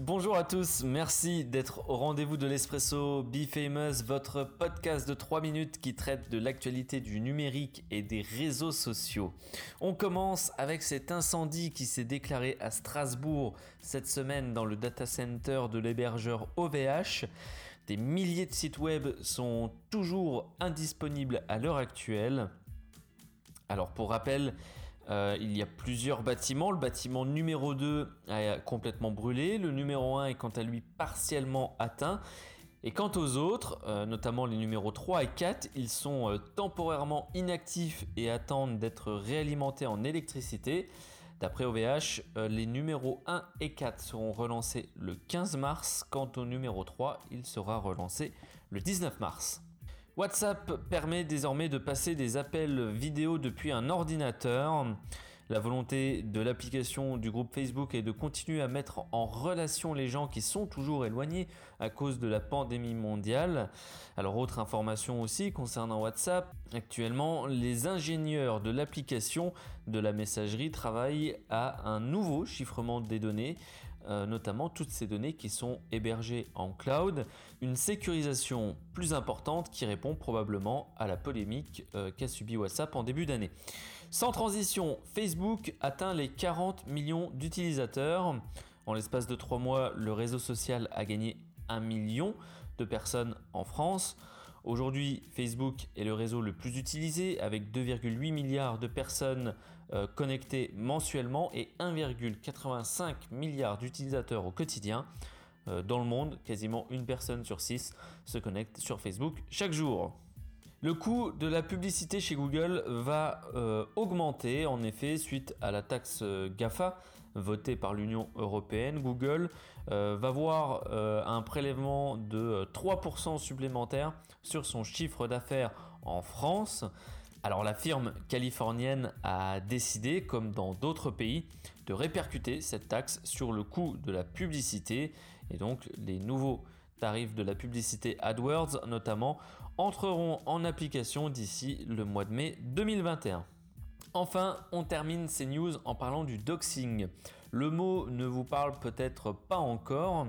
Bonjour à tous, merci d'être au rendez-vous de l'Espresso Be Famous, votre podcast de 3 minutes qui traite de l'actualité du numérique et des réseaux sociaux. On commence avec cet incendie qui s'est déclaré à Strasbourg cette semaine dans le data center de l'hébergeur OVH. Des milliers de sites web sont toujours indisponibles à l'heure actuelle. Alors pour rappel, euh, il y a plusieurs bâtiments. Le bâtiment numéro 2 a complètement brûlé. Le numéro 1 est quant à lui partiellement atteint. Et quant aux autres, euh, notamment les numéros 3 et 4, ils sont euh, temporairement inactifs et attendent d'être réalimentés en électricité. D'après OVH, les numéros 1 et 4 seront relancés le 15 mars. Quant au numéro 3, il sera relancé le 19 mars. WhatsApp permet désormais de passer des appels vidéo depuis un ordinateur. La volonté de l'application du groupe Facebook est de continuer à mettre en relation les gens qui sont toujours éloignés à cause de la pandémie mondiale. Alors autre information aussi concernant WhatsApp, actuellement les ingénieurs de l'application de la messagerie travaillent à un nouveau chiffrement des données euh, notamment toutes ces données qui sont hébergées en cloud, une sécurisation plus importante qui répond probablement à la polémique euh, qu'a subi WhatsApp en début d'année. Sans transition, Facebook atteint les 40 millions d'utilisateurs. En l'espace de 3 mois, le réseau social a gagné 1 million de personnes en France. Aujourd'hui, Facebook est le réseau le plus utilisé avec 2,8 milliards de personnes euh, connectés mensuellement et 1,85 milliard d'utilisateurs au quotidien. Euh, dans le monde, quasiment une personne sur six se connecte sur Facebook chaque jour. Le coût de la publicité chez Google va euh, augmenter en effet suite à la taxe GAFA votée par l'Union européenne. Google va voir un prélèvement de 3% supplémentaire sur son chiffre d'affaires en France. Alors la firme californienne a décidé, comme dans d'autres pays, de répercuter cette taxe sur le coût de la publicité et donc les nouveaux tarifs de la publicité AdWords notamment entreront en application d'ici le mois de mai 2021. Enfin, on termine ces news en parlant du doxing. Le mot ne vous parle peut-être pas encore,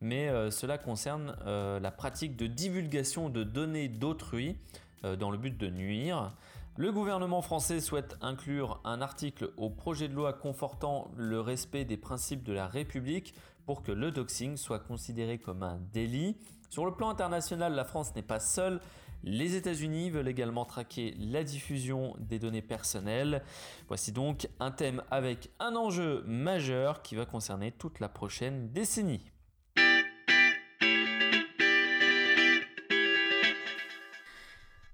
mais euh, cela concerne euh, la pratique de divulgation de données d'autrui euh, dans le but de nuire. Le gouvernement français souhaite inclure un article au projet de loi confortant le respect des principes de la République pour que le doxing soit considéré comme un délit. Sur le plan international, la France n'est pas seule. Les États-Unis veulent également traquer la diffusion des données personnelles. Voici donc un thème avec un enjeu majeur qui va concerner toute la prochaine décennie.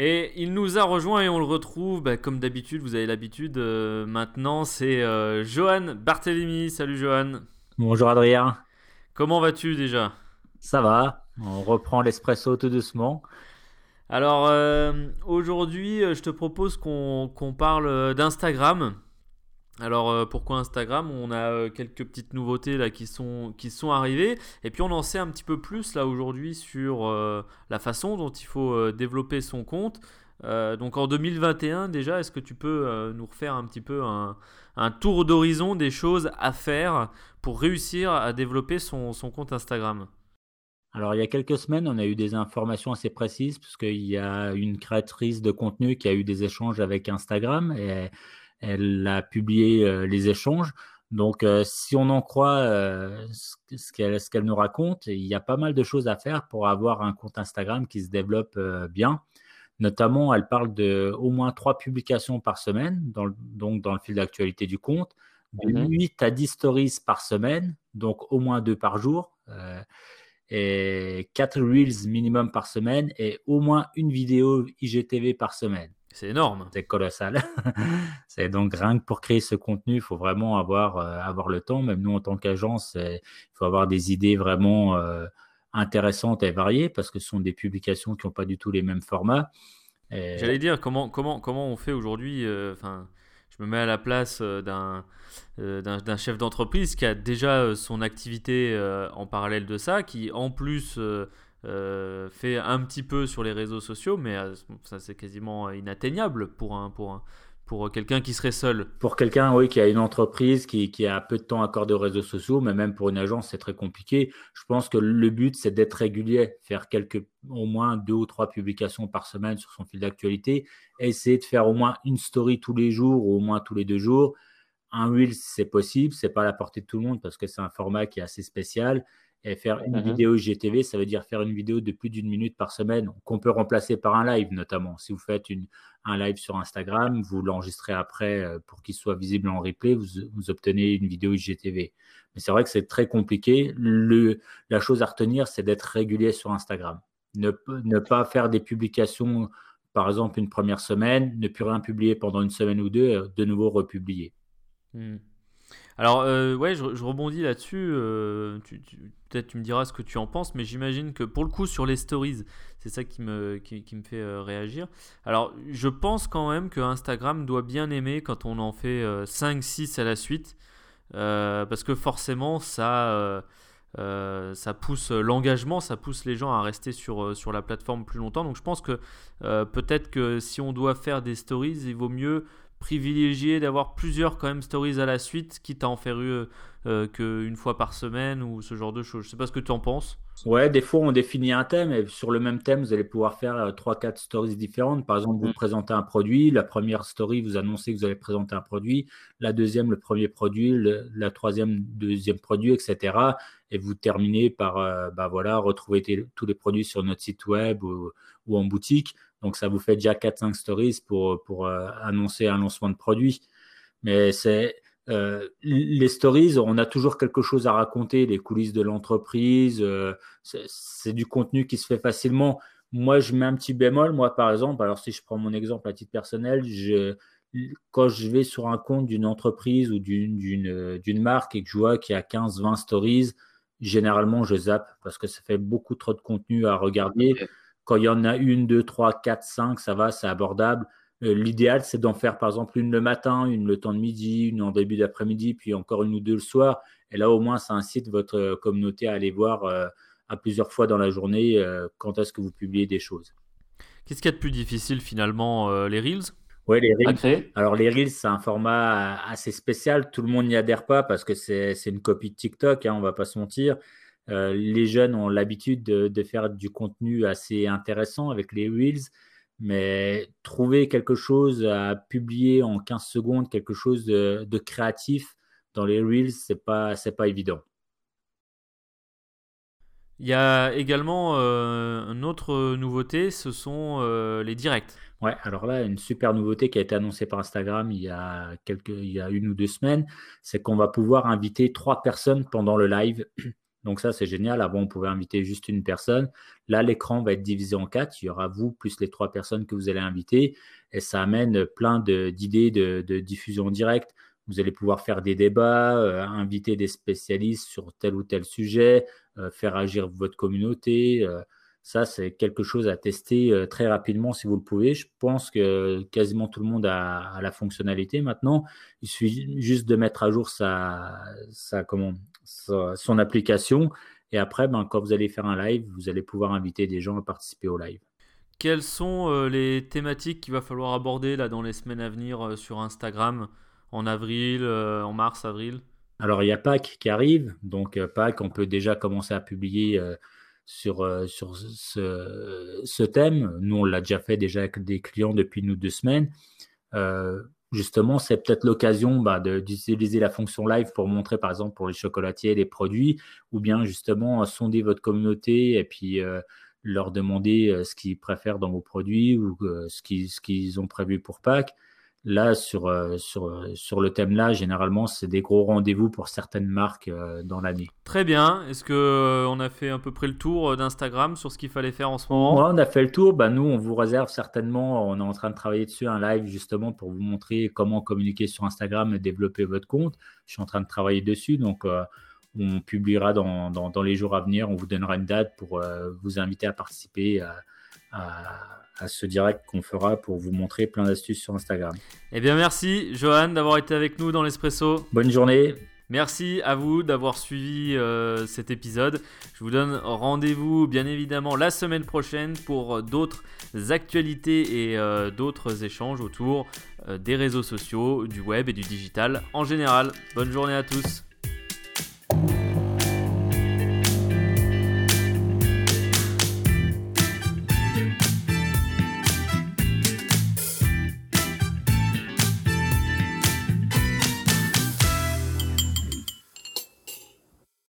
Et il nous a rejoint et on le retrouve, bah, comme d'habitude, vous avez l'habitude, euh, maintenant c'est euh, Johan Barthélémy. Salut Johan. Bonjour Adrien. Comment vas-tu déjà? Ça va, on reprend l'espresso tout doucement. Alors euh, aujourd'hui, je te propose qu'on parle d'Instagram. Alors euh, pourquoi Instagram? On a euh, quelques petites nouveautés là qui sont, qui sont arrivées et puis on en sait un petit peu plus là aujourd'hui sur euh, la façon dont il faut développer son compte. donc en 2021 déjà, est-ce que tu peux nous refaire un petit peu un, tour d'horizon des choses à faire pour réussir à développer son, compte Instagram? Alors, il y a quelques semaines, on a eu des informations assez précises, puisqu'il y a une créatrice de contenu qui a eu des échanges avec Instagram et elle a publié euh, les échanges. Donc, euh, si on en croit euh, ce qu'elle nous raconte, il y a pas mal de choses à faire pour avoir un compte Instagram qui se développe bien. Notamment, elle parle de au moins trois publications par semaine, donc dans le fil d'actualité du compte, de 8 mhm. à 10 stories par semaine, donc au moins deux par jour, et 4 reels minimum par semaine, et au moins une vidéo IGTV par semaine. C'est énorme. C'est colossal. c'est donc rien que pour créer ce contenu, il faut vraiment avoir, euh, avoir le temps. Même nous, en tant qu'agence, il faut avoir des idées vraiment euh, intéressantes et variées parce que ce sont des publications qui n'ont pas du tout les mêmes formats. J'allais dire, comment, comment, comment on fait aujourd'hui euh, je me mets à la place d'un d'un chef d'entreprise qui a déjà son activité en parallèle de ça, qui en plus euh, fait un petit peu sur les réseaux sociaux, mais euh, ça c'est quasiment inatteignable pour un, pour un, pour quelqu'un qui serait seul. Pour quelqu'un, oui, qui a une entreprise, qui, a peu de temps accordé aux réseaux sociaux, mais même pour une agence, c'est très compliqué. Je pense que le but, c'est d'être régulier, faire quelques, au moins deux ou trois publications par semaine sur son fil d'actualité, essayer de faire au moins une story tous les jours ou au moins tous les deux jours. Un Reels, c'est possible, c'est pas à la portée de tout le monde parce que c'est un format qui est assez spécial. Et faire une mhm. vidéo IGTV, ça veut dire faire une vidéo de plus d'une minute par semaine, qu'on peut remplacer par un live notamment. Si vous faites une, un live sur Instagram, vous l'enregistrez après euh, pour qu'il soit visible en replay, vous, vous obtenez une vidéo IGTV. Mais c'est vrai que c'est très compliqué. Le, la chose à retenir, c'est d'être régulier sur Instagram. Ne, ne, pas faire des publications, par exemple, une première semaine, ne plus rien publier pendant une semaine ou deux, de nouveau republier. Hmm. Alors, euh, ouais, je, rebondis là-dessus. Euh, peut-être tu me diras ce que tu en penses, mais j'imagine que pour le coup, sur les stories, c'est ça qui me, fait euh, réagir. Alors, je pense quand même que Instagram doit bien aimer quand on en fait 5-6 à la suite, parce que forcément, ça. pousse l'engagement, ça pousse les gens à rester sur, sur la plateforme plus longtemps. Donc je pense que peut-être que si on doit faire des stories, il vaut mieux privilégier d'avoir plusieurs quand même stories à la suite, quitte à en faire une euh, qu'une fois par semaine ou ce genre de choses. Je sais pas ce que tu en penses. Ouais, des fois on définit un thème et sur le même thème, vous allez pouvoir faire euh, trois, 4 quatre stories différentes. Par exemple, vous mm. présentez un produit, la première story, vous annoncez que vous allez présenter un produit, la deuxième, le premier produit, la troisième, deuxième produit, etc. Et vous terminez par, euh, bah voilà, retrouver tous les produits sur notre site web ou, ou en boutique. Donc, ça vous fait déjà 4-5 stories pour, pour euh, annoncer un lancement de produit. Mais c'est euh, les stories, on a toujours quelque chose à raconter, les coulisses de l'entreprise. Euh, c'est du contenu qui se fait facilement. Moi, je mets un petit bémol. Moi, par exemple, alors si je prends mon exemple à titre personnel, quand je vais sur un compte d'une entreprise ou d'une marque et que je vois qu'il y a 15-20 stories, généralement, je zappe parce que ça fait beaucoup trop de contenu à regarder. Quand il y en a une, deux, trois, quatre, cinq, ça va, c'est abordable. Euh, l'idéal, c'est d'en faire par exemple une le matin, une le temps de midi, une en début d'après-midi, puis encore une ou deux le soir. Et là, au moins, ça incite votre euh, communauté à aller voir euh, à plusieurs fois dans la journée quand est-ce que vous publiez des choses. Qu'est-ce qu'il y a de plus difficile finalement Les Reels? Oui, les Reels. Alors, les Reels, c'est un format assez spécial. Tout le monde n'y adhère pas parce que c'est une copie de TikTok, hein, on ne va pas se mentir. Euh, les jeunes ont l'habitude de, faire du contenu assez intéressant avec les Reels, mais trouver quelque chose à publier en 15 secondes, quelque chose de, créatif dans les Reels, c'est pas, pas évident. Il y a également euh, une autre nouveauté, ce sont euh, les directs. Ouais, alors là, une super nouveauté qui a été annoncée par Instagram il y a, quelques, il y a une ou deux semaines, c'est qu'on va pouvoir inviter trois personnes pendant le live. Donc ça, c'est génial. Avant, on pouvait inviter juste une personne. Là, l'écran va être divisé en quatre. Il y aura vous plus les trois personnes que vous allez inviter. Et ça amène plein d'idées de, diffusion en direct. Vous allez pouvoir faire des débats, euh, inviter des spécialistes sur tel ou tel sujet, euh, faire agir votre communauté. Euh, ça, c'est quelque chose à tester euh, très rapidement si vous le pouvez. Je pense que quasiment tout le monde a, la fonctionnalité maintenant. Il suffit juste de mettre à jour sa, comment, son application. Et après, ben, quand vous allez faire un live, vous allez pouvoir inviter des gens à participer au live. Quelles sont euh, les thématiques qu'il va falloir aborder là, dans les semaines à venir euh, sur Instagram en avril, en mars, avril? Alors, il y a Pâques qui arrive. Donc, Pâques, on peut déjà commencer à publier euh, sur ce, ce, thème. Nous, on l'a déjà fait déjà avec des clients depuis nous deux semaines. Euh, justement, c'est peut-être l'occasion bah, d'utiliser la fonction live pour montrer, par exemple, pour les chocolatiers, les produits, ou bien justement sonder votre communauté et puis euh, leur demander ce qu'ils préfèrent dans vos produits ou ce qu'ils ont prévu pour Pâques. Là, sur, euh, sur, euh, sur le thème-là, généralement, c'est des gros rendez-vous pour certaines marques euh, dans l'année. Très bien. Est-ce qu'on a fait à peu près le tour d'Instagram sur ce qu'il fallait faire en ce moment? On a fait le tour. Bah, nous, on vous réserve certainement, on est en train de travailler dessus, un live justement pour vous montrer comment communiquer sur Instagram et développer votre compte. Je suis en train de travailler dessus. Donc, on publiera dans, dans, dans, les jours à venir. On vous donnera une date pour vous inviter à participer à à ce direct qu'on fera pour vous montrer plein d'astuces sur Instagram. Eh bien merci Johan d'avoir été avec nous dans l'Espresso. Bonne journée. Merci à vous d'avoir suivi euh, cet épisode. Je vous donne rendez-vous bien évidemment la semaine prochaine pour d'autres actualités et euh, d'autres échanges autour des réseaux sociaux, du web et du digital en général. Bonne journée à tous.